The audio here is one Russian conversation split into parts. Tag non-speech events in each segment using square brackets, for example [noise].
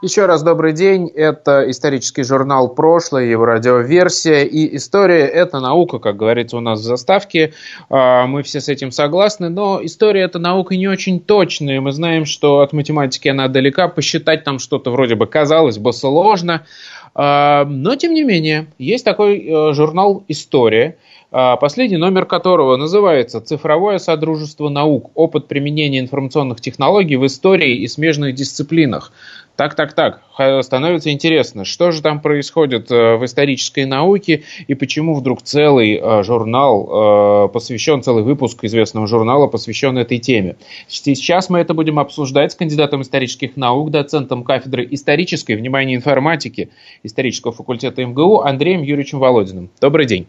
еще раз добрый день. Это исторический журнал «Прошлое», его радиоверсия. И история – это наука, как говорится у нас в заставке. А, мы все с этим согласны. Но история – это наука не очень точная. Мы знаем, что от математики она далека. Посчитать там что-то вроде бы казалось бы сложно. А, но, тем не менее, есть такой э, журнал «История», последний номер которого называется «Цифровое содружество наук. Опыт применения информационных технологий в истории и смежных дисциплинах». Так, так, так, становится интересно, что же там происходит э, в исторической науке и почему вдруг целый э, журнал э, посвящен, целый выпуск известного журнала посвящен этой теме. Сейчас мы это будем обсуждать с кандидатом исторических наук, доцентом кафедры исторической, внимание, информатики исторического факультета МГУ Андреем Юрьевичем Володиным. Добрый день.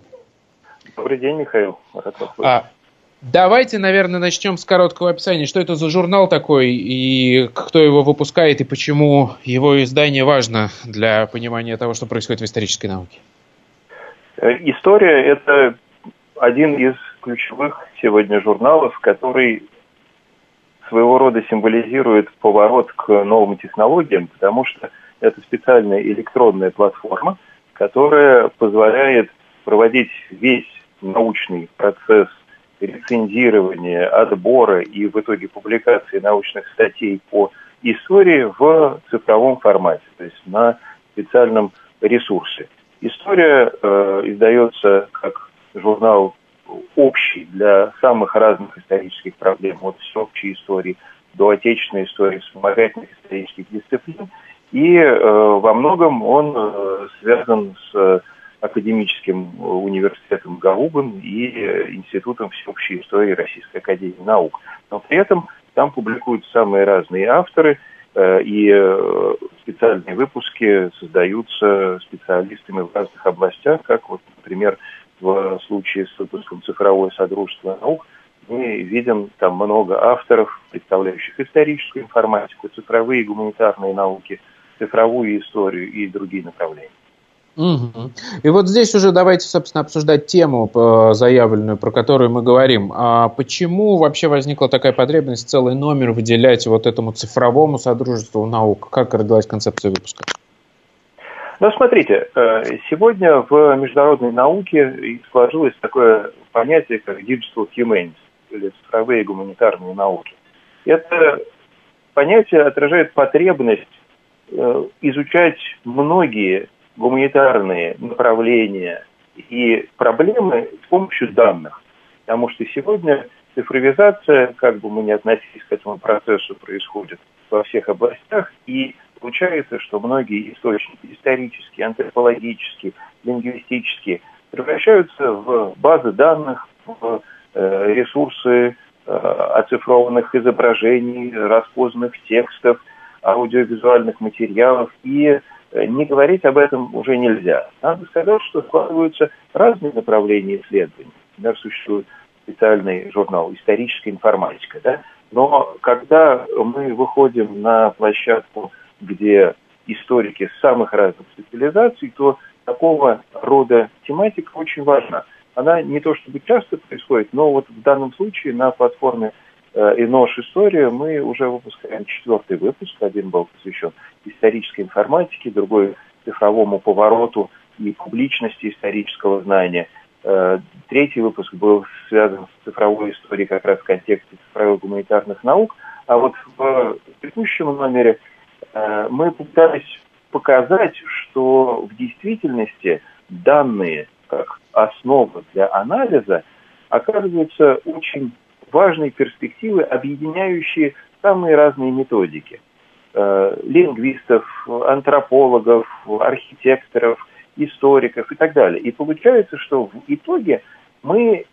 Добрый день, Михаил. А, Давайте, наверное, начнем с короткого описания. Что это за журнал такой, и кто его выпускает, и почему его издание важно для понимания того, что происходит в исторической науке? Э, история – это один из ключевых сегодня журналов, который своего рода символизирует поворот к новым технологиям, потому что это специальная электронная платформа, которая позволяет проводить весь научный процесс рецензирования, отбора и в итоге публикации научных статей по истории в цифровом формате, то есть на специальном ресурсе. История э, издается как журнал общий для самых разных исторических проблем, от всеобщей истории до отечественной истории, вспомогательных исторических дисциплин. И э, во многом он э, связан с академическим университетом Гаубом и Институтом всеобщей истории Российской Академии Наук. Но при этом там публикуют самые разные авторы, э, и э, специальные выпуски создаются специалистами в разных областях, как вот, например, в случае с выпуском «Цифровое содружество наук» мы видим там много авторов, представляющих историческую информатику, цифровые гуманитарные науки, цифровую историю и другие направления. Угу. И вот здесь уже давайте, собственно, обсуждать тему э, заявленную, про которую мы говорим. А почему вообще возникла такая потребность целый номер выделять вот этому цифровому содружеству наук? Как родилась концепция выпуска? Ну, смотрите, э, сегодня в международной науке сложилось такое понятие, как digital humanities, или цифровые гуманитарные науки. Это понятие отражает потребность э, изучать многие гуманитарные направления. И проблемы с помощью данных. Потому что сегодня цифровизация, как бы мы ни относились к этому процессу, происходит во всех областях, и получается, что многие источники исторические, антропологические, лингвистические превращаются в базы данных, в э, ресурсы э, оцифрованных изображений, распознанных текстов, аудиовизуальных материалов. И не говорить об этом уже нельзя. Надо сказать, что складываются разные направления исследований. Например, существует специальный журнал «Историческая информатика». Да? Но когда мы выходим на площадку, где историки самых разных специализаций, то такого рода тематика очень важна. Она не то чтобы часто происходит, но вот в данном случае на платформе Э, и нож история мы уже выпускаем четвертый выпуск. Один был посвящен исторической информатике, другой цифровому повороту и публичности исторического знания. Э, третий выпуск был связан с цифровой историей как раз в контексте цифровых гуманитарных наук. А вот в предыдущем номере э, мы пытались показать, что в действительности данные как основа для анализа оказываются очень важные перспективы, объединяющие самые разные методики. Э, лингвистов, антропологов, архитекторов, историков и так далее. И получается, что в итоге мы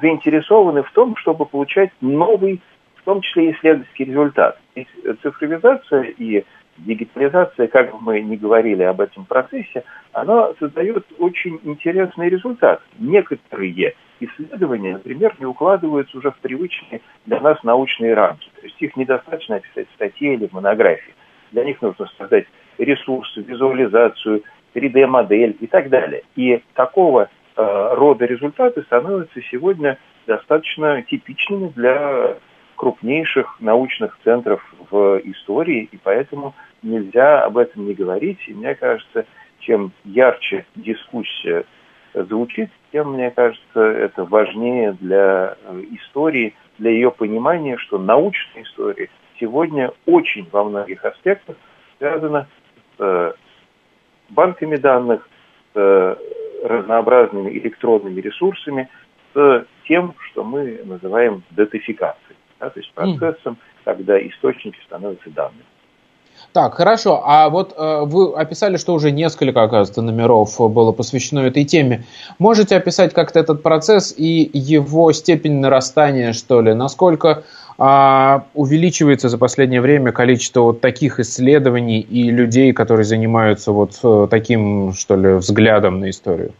заинтересованы в том, чтобы получать новый, в том числе исследовательский результат. И цифровизация и дигитализация, как бы мы ни говорили об этом процессе, она создает очень интересный результат. Некоторые исследования, например, не укладываются уже в привычные для нас научные рамки. То есть их недостаточно описать в статье или в монографии. Для них нужно создать ресурсы, визуализацию, 3D-модель и так далее. И такого э, рода результаты становятся сегодня достаточно типичными для крупнейших научных центров в истории, и поэтому нельзя об этом не говорить. И мне кажется, чем ярче дискуссия звучит, тем, мне кажется, это важнее для э, истории, для ее понимания, что научная история сегодня очень во многих аспектах связана с э, банками данных, с э, разнообразными электронными ресурсами, с тем, что мы называем датификацией, да, то есть процессом, когда источники становятся данными. Так, хорошо. А вот э, вы описали, что уже несколько, оказывается, номеров было посвящено этой теме. Можете описать как-то этот процесс и его степень нарастания, что ли? Насколько э, увеличивается за последнее время количество вот таких исследований и людей, которые занимаются вот э, таким, что ли, взглядом на историю?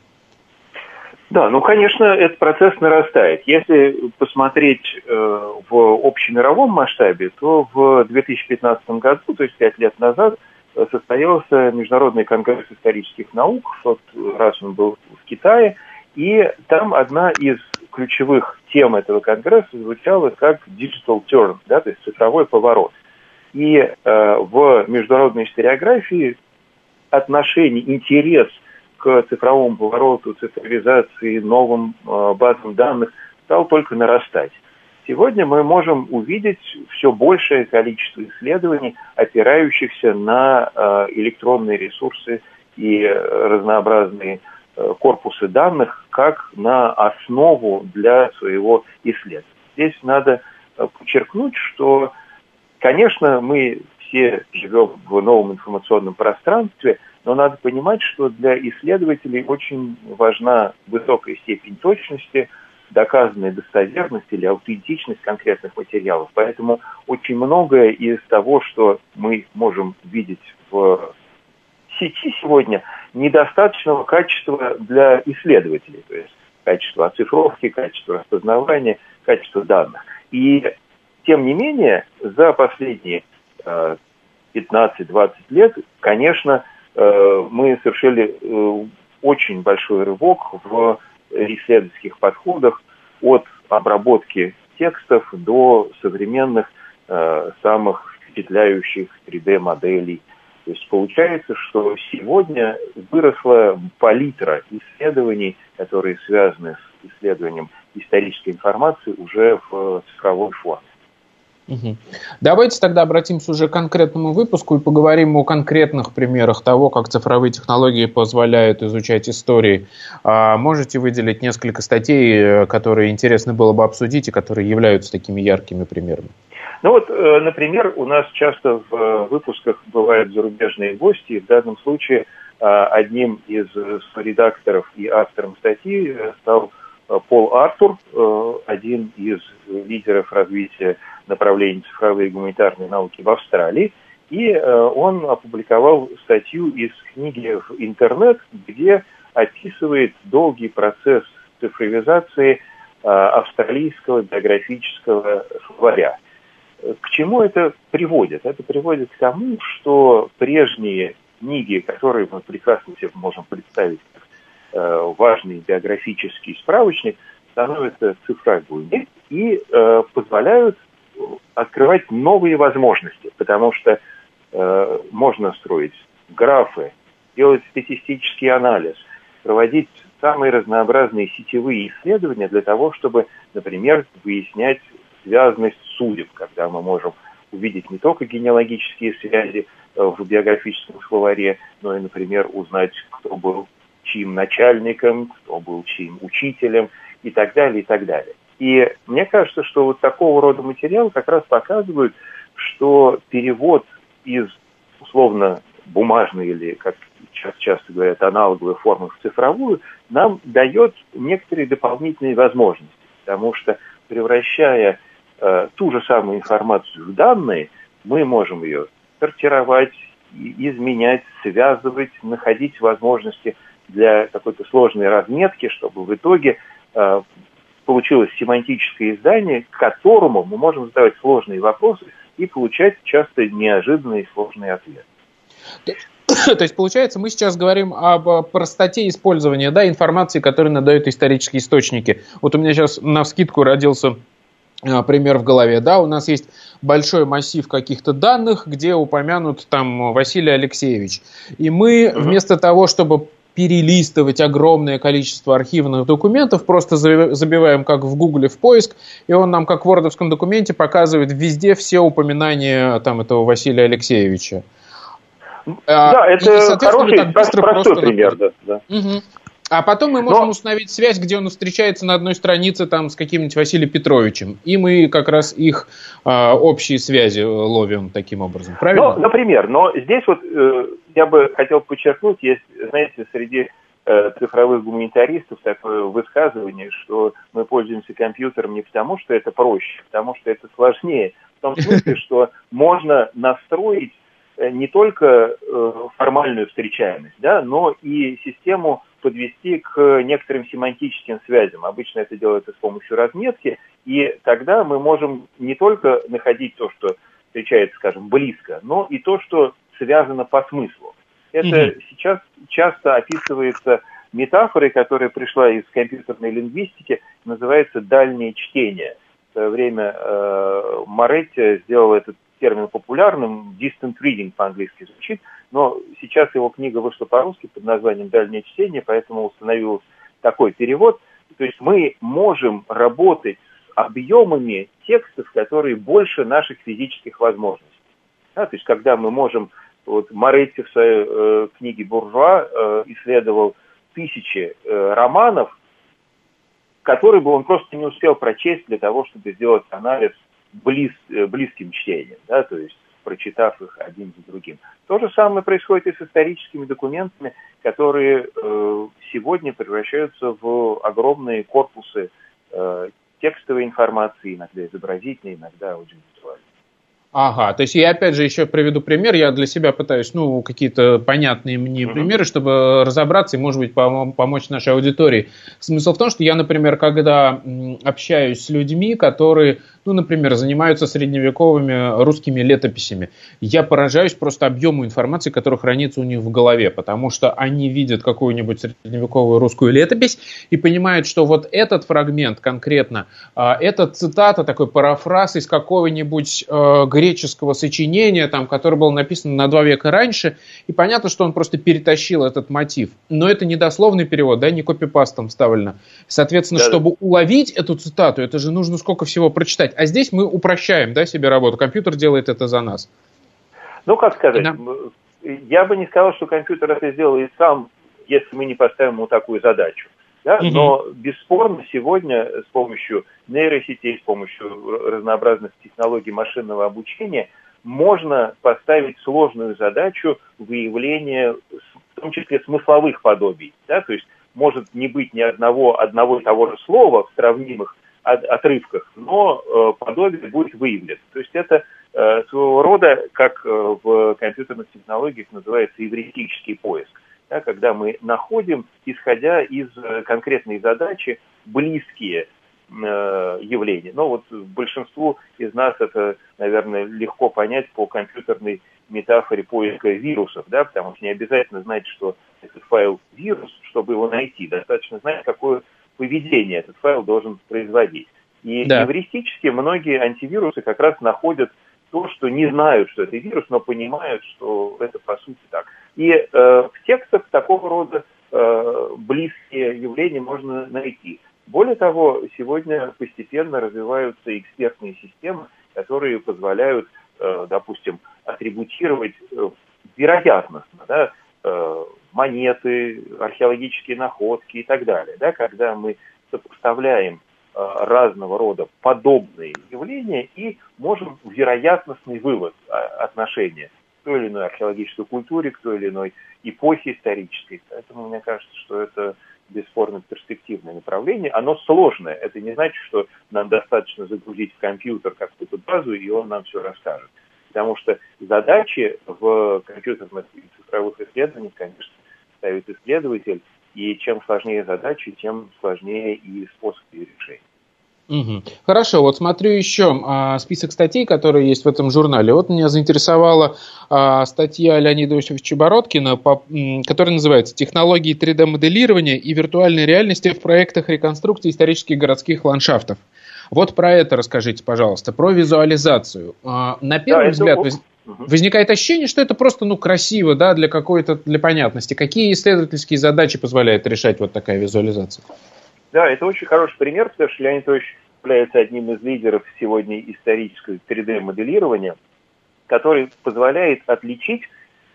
Да, ну, конечно, этот процесс нарастает. Если посмотреть э, в общемировом масштабе, то в 2015 году, то есть пять лет назад, э, состоялся Международный конгресс исторических наук, в раз он был в Китае, и там одна из ключевых тем этого конгресса звучала как digital turn, да, то есть цифровой поворот. И э, в международной историографии отношение, интерес к цифровому повороту, цифровизации, новым э, базам данных стал только нарастать. Сегодня мы можем увидеть все большее количество исследований, опирающихся на э, электронные ресурсы и разнообразные э, корпусы данных как на основу для своего исследования. Здесь надо подчеркнуть, что, конечно, мы все живем в новом информационном пространстве – но надо понимать, что для исследователей очень важна высокая степень точности, доказанная достоверность или аутентичность конкретных материалов. Поэтому очень многое из того, что мы можем видеть в сети сегодня, недостаточного качества для исследователей. То есть качество оцифровки, качество распознавания, качество данных. И тем не менее, за последние 15-20 э, лет, конечно, мы совершили э, очень большой рывок в исследовательских подходах от обработки текстов до современных э, самых впечатляющих 3D-моделей. То есть получается, что сегодня выросла палитра исследований, которые связаны с исследованием исторической информации уже в цифровой форме. Угу. Давайте тогда обратимся уже к конкретному выпуску и поговорим о конкретных примерах того, как цифровые технологии позволяют изучать истории. А можете выделить несколько статей, э, которые интересно было бы обсудить и которые являются такими яркими примерами? Ну вот, э, например, у нас часто в э, выпусках бывают зарубежные гости. В данном случае одним из редакторов и автором статьи стал Пол Артур, один из лидеров развития направлений цифровые гуманитарные науки в Австралии. И э, он опубликовал статью из книги в интернет, где описывает долгий процесс цифровизации э, австралийского биографического словаря. К чему это приводит? Это приводит к тому, что прежние книги, которые мы прекрасно себе можем представить как э, важный биографический справочник, становятся цифровыми и позволяют открывать новые возможности, потому что э, можно строить графы, делать статистический анализ, проводить самые разнообразные сетевые исследования для того, чтобы, например, выяснять связанность судеб, когда мы можем увидеть не только генеалогические связи э, в биографическом словаре, но и, например, узнать, кто был чьим начальником, кто был чьим учителем и так далее, и так далее. И мне кажется, что вот такого рода материалы как раз показывают, что перевод из условно бумажной или, как сейчас часто говорят, аналоговой формы в цифровую, нам дает некоторые дополнительные возможности. Потому что превращая э, ту же самую информацию в данные, мы можем ее сортировать, изменять, связывать, находить возможности для какой-то сложной разметки, чтобы в итоге э, получилось семантическое издание, к которому мы можем задавать сложные вопросы и получать часто неожиданные сложные ответы. То есть, получается, мы сейчас говорим об простоте использования да, информации, которую надают исторические источники. Вот у меня сейчас на вскидку родился а, пример в голове. Да, у нас есть большой массив каких-то данных, где упомянут там Василий Алексеевич. И мы вместо того, чтобы перелистывать огромное количество архивных документов, просто забиваем как в Гугле в поиск, и он нам как в вордовском документе показывает везде все упоминания там этого Василия Алексеевича. А, да, это хороший, простой пример. Да, да. Угу. А потом мы можем Но... установить связь, где он встречается на одной странице там с каким-нибудь Василием Петровичем. И мы как раз их э, общие связи ловим таким образом. Правильно? Ну, например, но здесь вот э, я бы хотел подчеркнуть, есть, знаете, среди э, цифровых гуманитаристов такое высказывание, что мы пользуемся компьютером не потому, что это проще, а потому что это сложнее. В том смысле, что можно настроить Э, не только э, формальную встречаемость, да, но и систему подвести к некоторым семантическим связям. Обычно это делается с помощью разметки, и тогда мы можем не только находить то, что встречается, скажем, близко, но и то, что связано по смыслу. Это mm-hmm. сейчас часто описывается метафорой, которая пришла из компьютерной лингвистики, называется дальнее чтение. В свое время э, Моретти сделал этот термин популярным, distant reading по-английски звучит, но сейчас его книга вышла по-русски под названием «Дальнее чтение», поэтому установился такой перевод. То есть мы можем работать с объемами текстов, которые больше наших физических возможностей. Да, то есть когда мы можем, вот Моретти в своей э, книге «Буржуа» э, исследовал тысячи э, романов, которые бы он просто не успел прочесть для того, чтобы сделать анализ близ, э, близким чтением, да, то есть прочитав их один за другим. То же самое происходит и с историческими документами, которые э, сегодня превращаются в огромные корпусы э, текстовой информации, иногда изобразительной, иногда аудиовизуальной. Ага, то есть я опять же еще приведу пример, я для себя пытаюсь, ну, какие-то понятные мне uh-huh. примеры, чтобы разобраться и, может быть, пом- помочь нашей аудитории. Смысл в том, что я, например, когда общаюсь с людьми, которые ну, например, занимаются средневековыми русскими летописями. Я поражаюсь просто объему информации, которая хранится у них в голове, потому что они видят какую-нибудь средневековую русскую летопись и понимают, что вот этот фрагмент конкретно, а, это цитата, такой парафраз из какого-нибудь э, греческого сочинения, там, которое было написано на два века раньше, и понятно, что он просто перетащил этот мотив. Но это не дословный перевод, да, не копипастом вставлено. Соответственно, да, чтобы уловить эту цитату, это же нужно сколько всего прочитать. А здесь мы упрощаем да, себе работу. Компьютер делает это за нас. Ну, как сказать, нам... я бы не сказал, что компьютер это сделает сам, если мы не поставим ему такую задачу. Да? Угу. Но бесспорно сегодня с помощью нейросетей, с помощью разнообразных технологий машинного обучения можно поставить сложную задачу выявления, в том числе смысловых подобий. Да? То есть может не быть ни одного, одного и того же слова в сравнимых отрывках, но э, подобие будет выявлено. То есть это э, своего рода, как э, в компьютерных технологиях называется эвристический поиск, да, когда мы находим, исходя из конкретной задачи, близкие явления. Но вот большинству из нас это, наверное, легко понять по компьютерной метафоре поиска вирусов, да, потому что не обязательно знать, что этот файл вирус, чтобы его найти. Достаточно знать, какое поведение этот файл должен производить. И да. эвристически многие антивирусы как раз находят то, что не знают, что это вирус, но понимают, что это по сути так. И э, в текстах такого рода э, близкие явления можно найти. Более того, сегодня постепенно развиваются экспертные системы, которые позволяют, э, допустим, атрибутировать э, вероятностно да, э, монеты, археологические находки и так далее. Да, когда мы сопоставляем разного рода подобные явления и можем вероятностный вывод э, отношения к той или иной археологической культуре, к той или иной эпохе исторической. Поэтому мне кажется, что это бесспорно перспективное направление. Оно сложное. Это не значит, что нам достаточно загрузить в компьютер какую-то базу, и он нам все расскажет. Потому что задачи в компьютерных цифровых исследованиях, конечно, ставит исследователь, и чем сложнее задачи, тем сложнее и способ ее решения. Угу. Хорошо, вот смотрю еще а, список статей, которые есть в этом журнале. Вот меня заинтересовала а, статья Леонида Иосифовича Бородкина, по, м, которая называется «Технологии 3D-моделирования и виртуальной реальности в проектах реконструкции исторических городских ландшафтов». Вот про это расскажите, пожалуйста, про визуализацию. А, на первый да, взгляд это... возникает ощущение, что это просто ну, красиво да, для какой-то для понятности. Какие исследовательские задачи позволяет решать вот такая визуализация? Да, это очень хороший пример, потому что Леонид Ильич является одним из лидеров сегодня исторического 3D-моделирования, который позволяет отличить,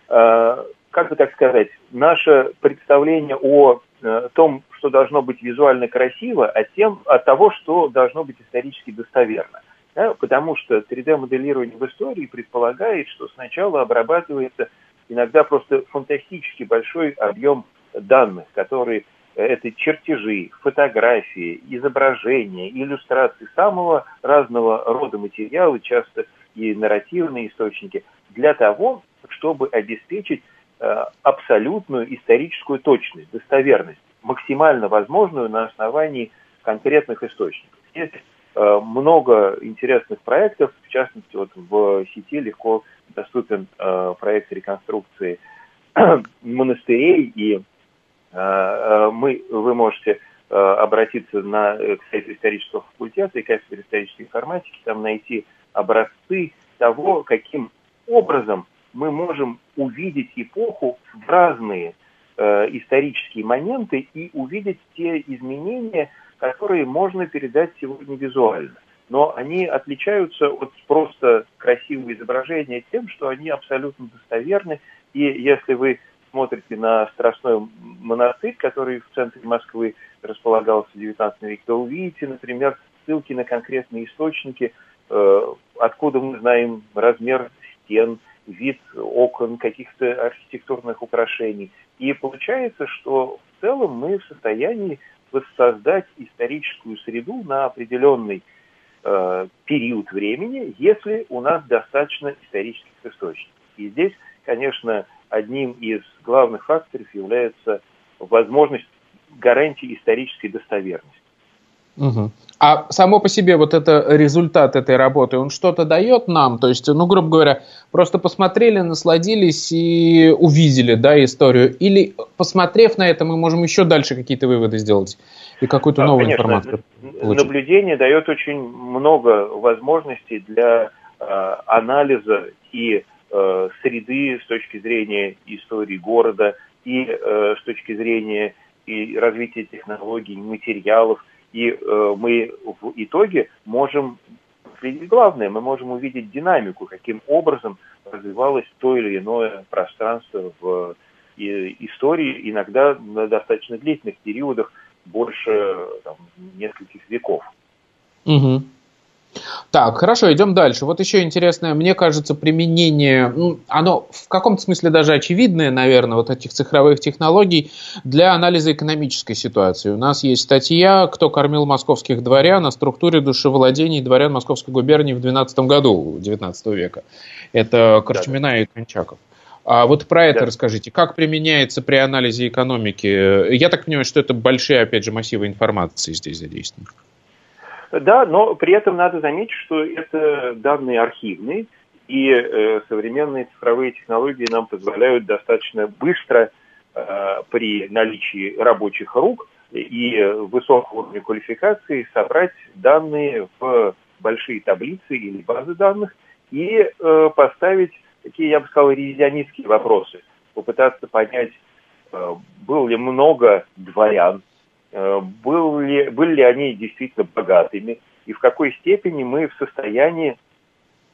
э, как бы так сказать, наше представление о э, том, что должно быть визуально красиво, от, тем, от того, что должно быть исторически достоверно. Да, потому что 3D-моделирование в истории предполагает, что сначала обрабатывается иногда просто фантастически большой объем данных, которые это чертежи, фотографии, изображения, иллюстрации самого разного рода материала, часто и нарративные источники, для того, чтобы обеспечить э, абсолютную историческую точность, достоверность, максимально возможную на основании конкретных источников. Есть э, много интересных проектов, в частности, вот в сети легко доступен э, проект реконструкции [clears throat] монастырей и Э, мы, вы можете э, обратиться на э, сайт исторического факультета и кафедры исторической информатики, там найти образцы того, каким образом мы можем увидеть эпоху в разные э, исторические моменты и увидеть те изменения, которые можно передать сегодня визуально. Но они отличаются от просто красивого изображения тем, что они абсолютно достоверны. И если вы смотрите на Страстной монастырь, который в центре Москвы располагался в XIX веке, то увидите, например, ссылки на конкретные источники, э, откуда мы знаем размер стен, вид окон, каких-то архитектурных украшений. И получается, что в целом мы в состоянии воссоздать историческую среду на определенный э, период времени, если у нас достаточно исторических источников. И здесь, конечно, одним из главных факторов является возможность гарантии исторической достоверности. Угу. А само по себе вот это результат этой работы, он что-то дает нам? То есть, ну, грубо говоря, просто посмотрели, насладились и увидели, да, историю? Или, посмотрев на это, мы можем еще дальше какие-то выводы сделать и какую-то новую конечно, информацию получить? Наблюдение дает очень много возможностей для э, анализа и э, среды с точки зрения истории города и э, с точки зрения и развития технологий, материалов. И э, мы в итоге можем главное, мы можем увидеть динамику, каким образом развивалось то или иное пространство в истории, иногда на достаточно длительных периодах, больше там, нескольких веков. Угу. Так, хорошо, идем дальше. Вот еще интересное, мне кажется, применение, ну, оно в каком-то смысле даже очевидное, наверное, вот этих цифровых технологий для анализа экономической ситуации. У нас есть статья «Кто кормил московских дворян» о структуре душевладений дворян Московской губернии в 12 году 19 века. Это Корчмина да. и Кончаков. А вот про это да. расскажите. Как применяется при анализе экономики? Я так понимаю, что это большие, опять же, массивы информации здесь задействованы. Да, но при этом надо заметить, что это данные архивные, и э, современные цифровые технологии нам позволяют достаточно быстро э, при наличии рабочих рук и высокого уровня квалификации собрать данные в большие таблицы или базы данных и э, поставить такие, я бы сказал, ревизионистские вопросы, попытаться понять, э, было ли много дворян был ли, были ли они действительно богатыми, и в какой степени мы в состоянии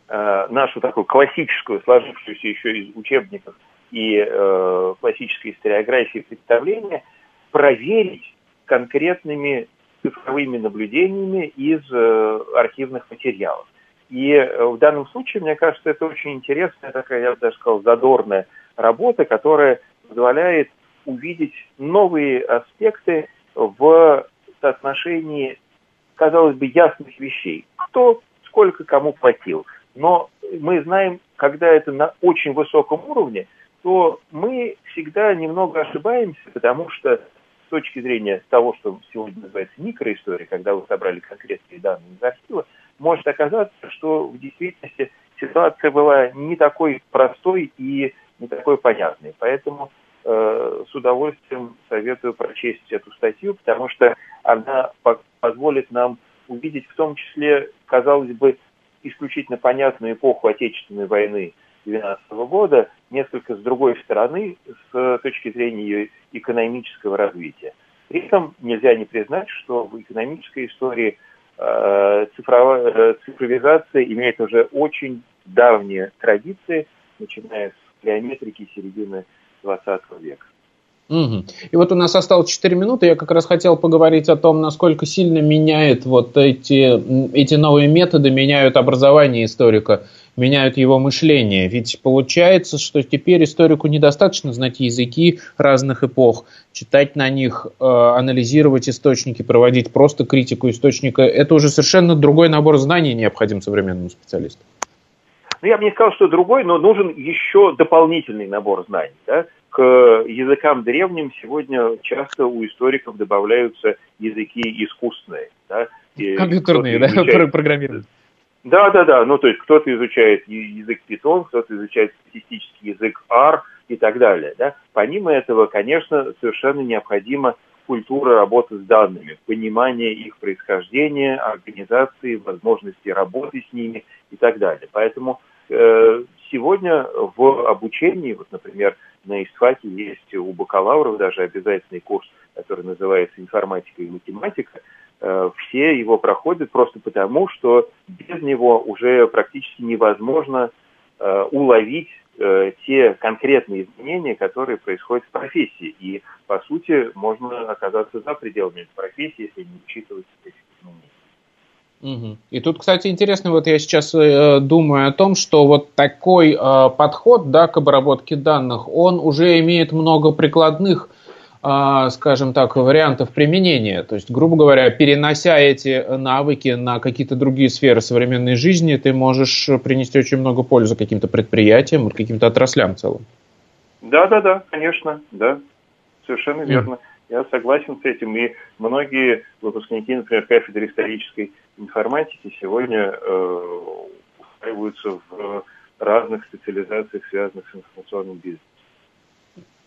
э, нашу такую классическую, сложившуюся еще из учебников и э, классической историографии представления, проверить конкретными цифровыми наблюдениями из э, архивных материалов. И э, в данном случае, мне кажется, это очень интересная такая, я бы даже сказал, задорная работа, которая позволяет увидеть новые аспекты в соотношении, казалось бы, ясных вещей. Кто сколько кому платил. Но мы знаем, когда это на очень высоком уровне, то мы всегда немного ошибаемся, потому что точки зрения того, что сегодня называется микроистория, когда вы собрали конкретные данные из архива, может оказаться, что в действительности ситуация была не такой простой и не такой понятной. Поэтому э, с удовольствием советую прочесть эту статью, потому что она по позволит нам увидеть в том числе, казалось бы, исключительно понятную эпоху Отечественной войны 2012 года, несколько с другой стороны, с точки зрения ее экономического развития. При этом нельзя не признать, что в экономической истории э, цифровая, э, цифровизация имеет уже очень давние традиции, начиная с геометрики середины 20 века. Угу. И вот у нас осталось 4 минуты. Я как раз хотел поговорить о том, насколько сильно меняет вот эти, эти новые методы, меняют образование историка, меняют его мышление. Ведь получается, что теперь историку недостаточно знать языки разных эпох, читать на них, э, анализировать источники, проводить просто критику источника. Это уже совершенно другой набор знаний необходим современному специалисту. Ну, я бы не сказал, что другой, но нужен еще дополнительный набор знаний. Да? к языкам древним сегодня часто у историков добавляются языки искусственные. Да? Компьютерные, да, изучает... программирование. Да, да, да. Ну, то есть кто-то изучает язык Python, кто-то изучает статистический язык R и так далее. Да? Помимо этого, конечно, совершенно необходима культура работы с данными, понимание их происхождения, организации, возможности работы с ними и так далее. Поэтому сегодня в обучении, вот, например, на ИСФАКе есть у бакалавров даже обязательный курс, который называется «Информатика и математика». Э, все его проходят просто потому, что без него уже практически невозможно э, уловить э, те конкретные изменения, которые происходят в профессии. И, по сути, можно оказаться за пределами профессии, если не учитывать эти изменения. И тут, кстати, интересно, вот я сейчас э, думаю о том, что вот такой э, подход да, к обработке данных, он уже имеет много прикладных, э, скажем так, вариантов применения. То есть, грубо говоря, перенося эти навыки на какие-то другие сферы современной жизни, ты можешь принести очень много пользы каким-то предприятиям каким-то отраслям в целом. Да, да, да, конечно, да, совершенно верно. Mm. Я согласен с этим, и многие выпускники, например, кафедры исторической информатики сегодня э, устраиваются в разных специализациях, связанных с информационным бизнесом.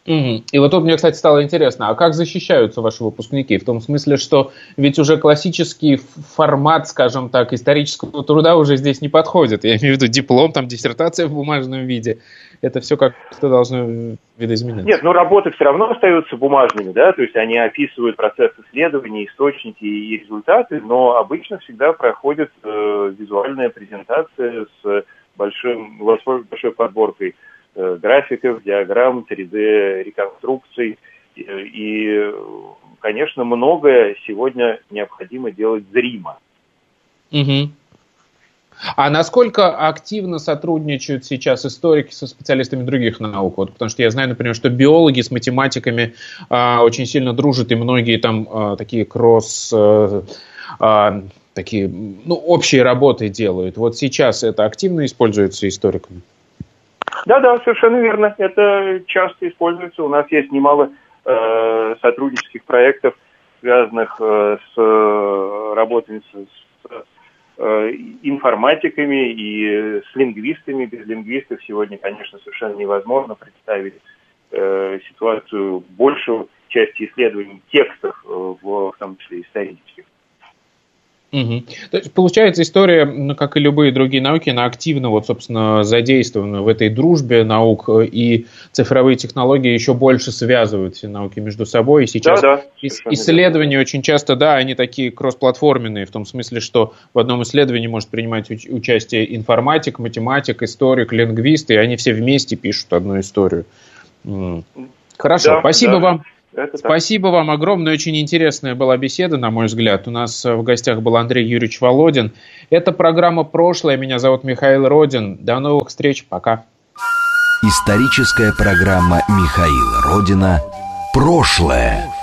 Угу. И вот тут мне, кстати, стало интересно, а как защищаются ваши выпускники? В том смысле, что ведь уже классический формат, скажем так, исторического труда уже здесь не подходит. Я имею в виду диплом, там диссертация в бумажном виде. Это все как-то должно видоизменяться. Нет, но работы все равно остаются бумажными, да, то есть они описывают процесс исследования, источники и результаты, но обычно всегда проходит э, визуальная презентация с большим, большой подборкой графиков, диаграмм, 3D-реконструкций. И, конечно, многое сегодня необходимо делать зримо. Угу. А насколько активно сотрудничают сейчас историки со специалистами других наук? Вот, потому что я знаю, например, что биологи с математиками а, очень сильно дружат, и многие там а, такие кросс... А, а, такие, ну, общие работы делают. Вот сейчас это активно используется историками? Да, да, совершенно верно. Это часто используется. У нас есть немало э, сотруднических проектов, связанных э, с э, работой с э, информатиками и с лингвистами. Без лингвистов сегодня, конечно, совершенно невозможно представить э, ситуацию большую части исследований текстов, э, в, в том числе исторических. Угу. То есть, получается, история, ну, как и любые другие науки, она активно, вот, собственно, задействована в этой дружбе наук, и цифровые технологии еще больше связывают все науки между собой. И сейчас да, да, исследования верно. очень часто, да, они такие кроссплатформенные, в том смысле, что в одном исследовании может принимать уч- участие информатик, математик, историк, лингвист, и они все вместе пишут одну историю. Хорошо, да, спасибо да. вам. Это Спасибо так. вам огромное. Очень интересная была беседа, на мой взгляд. У нас в гостях был Андрей Юрьевич Володин. Это программа «Прошлое». Меня зовут Михаил Родин. До новых встреч. Пока. Историческая программа Михаила Родина «Прошлое».